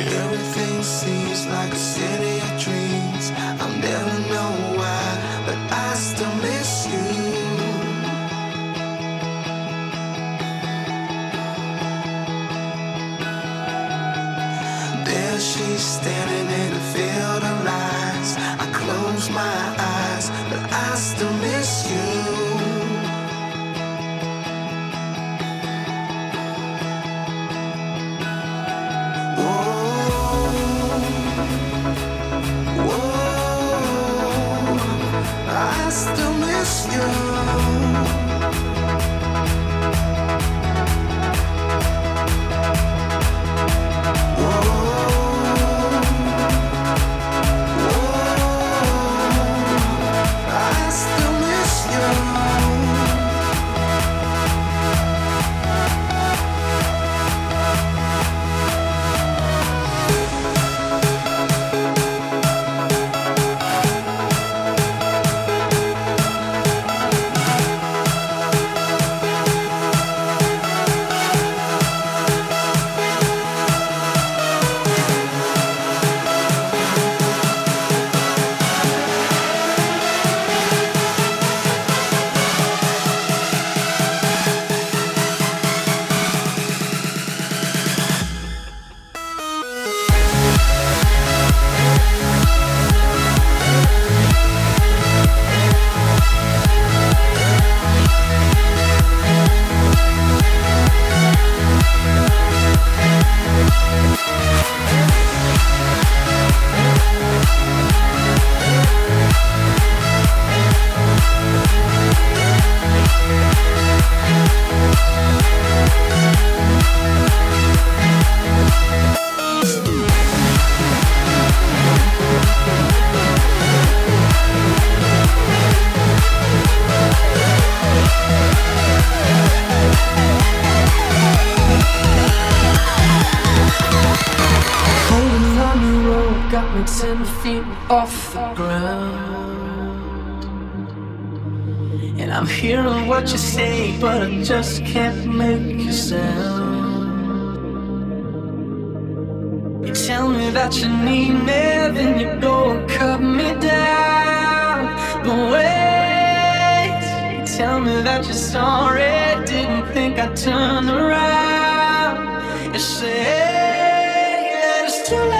Everything seems like a city of dreams. I'll never know why, but I still miss you. Just can't make a sound. You tell me that you need me, then you go and cut me down. But wait, you tell me that you're sorry, didn't think I'd turn around. You say that it's too late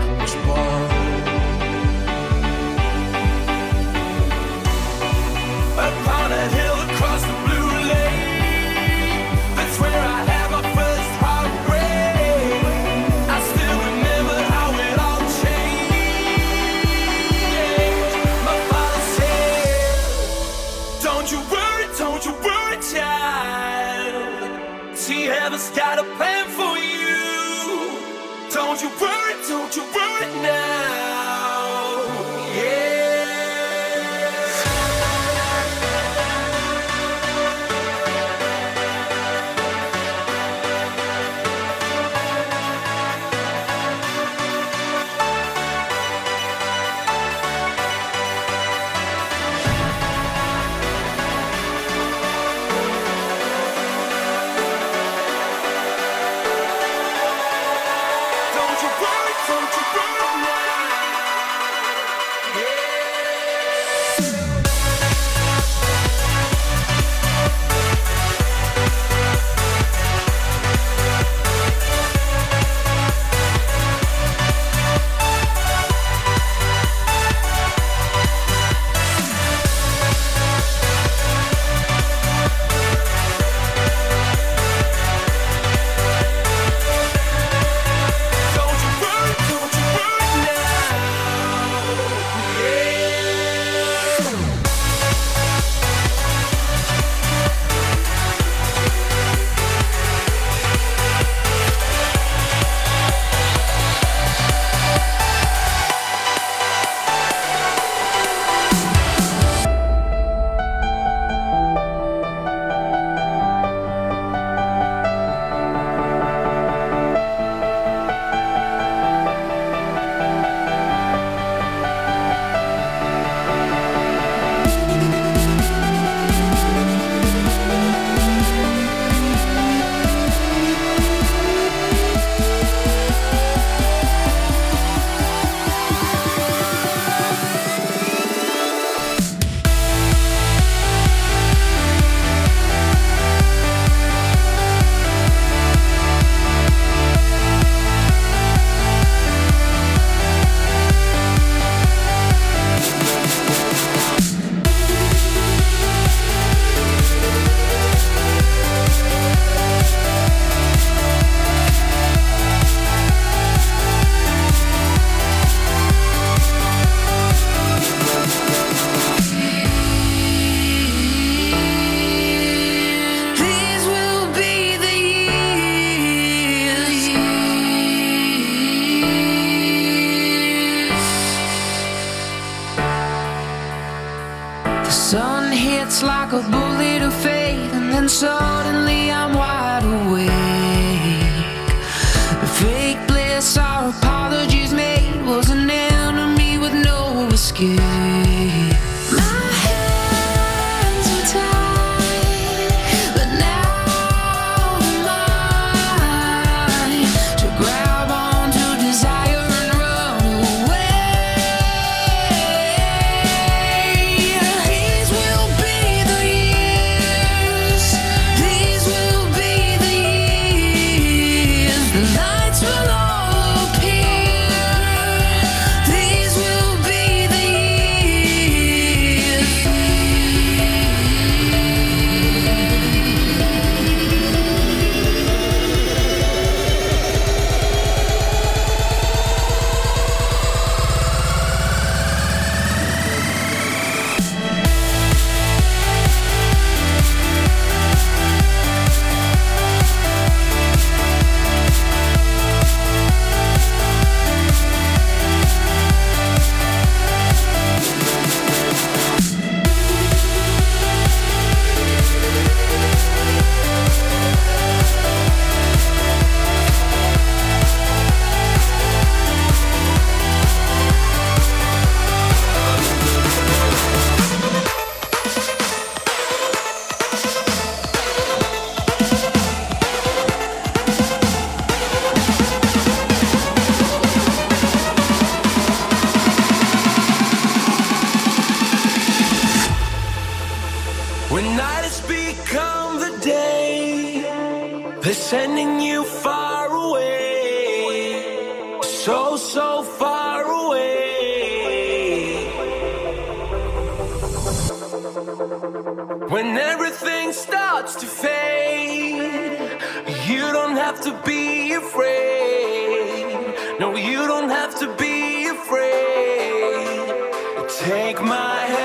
hits like a bullet of faith, and then suddenly I'm wide awake. The fake bliss our apologies made was an enemy with no escape. Take my hand.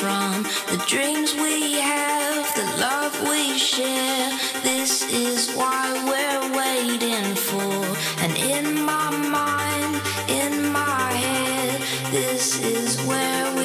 from, the dreams we have, the love we share. This is why we're waiting for. And in my mind, in my head, this is where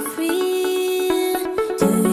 her number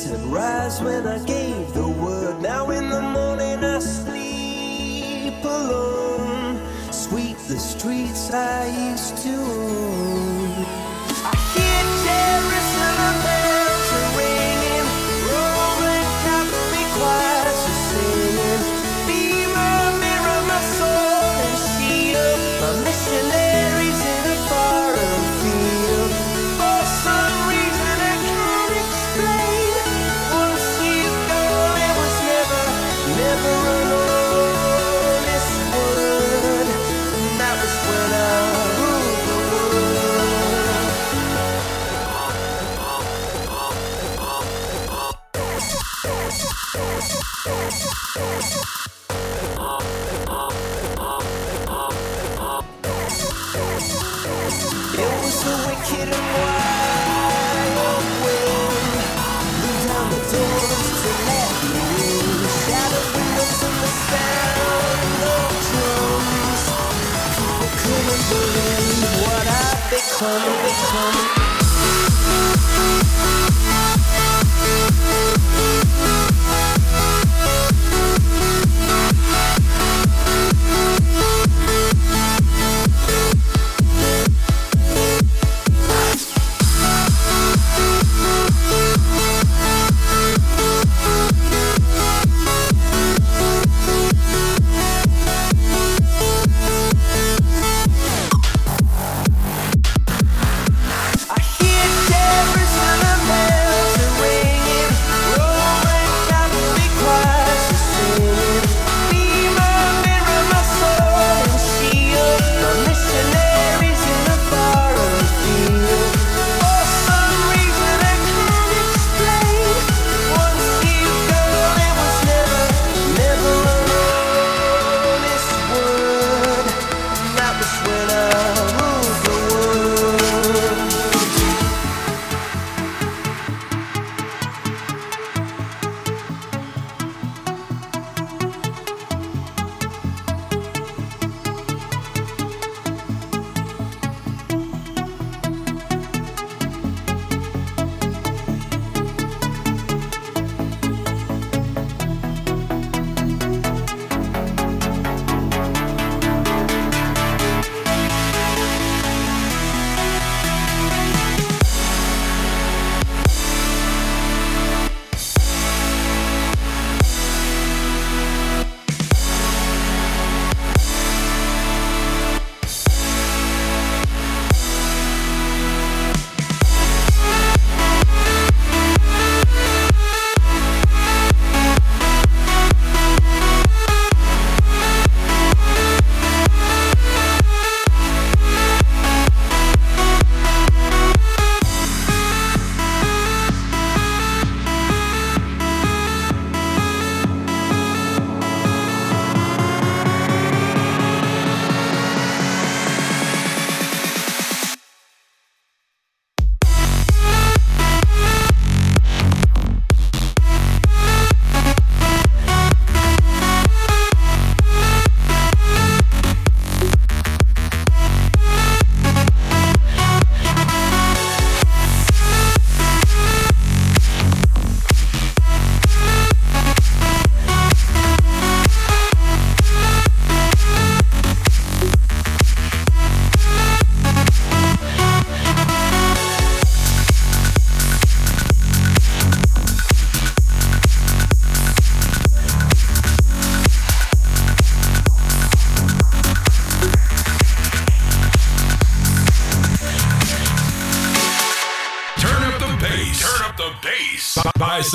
face and rise when I gave the word. Now in the morning I sleep alone. Sweep the streets I used to sun.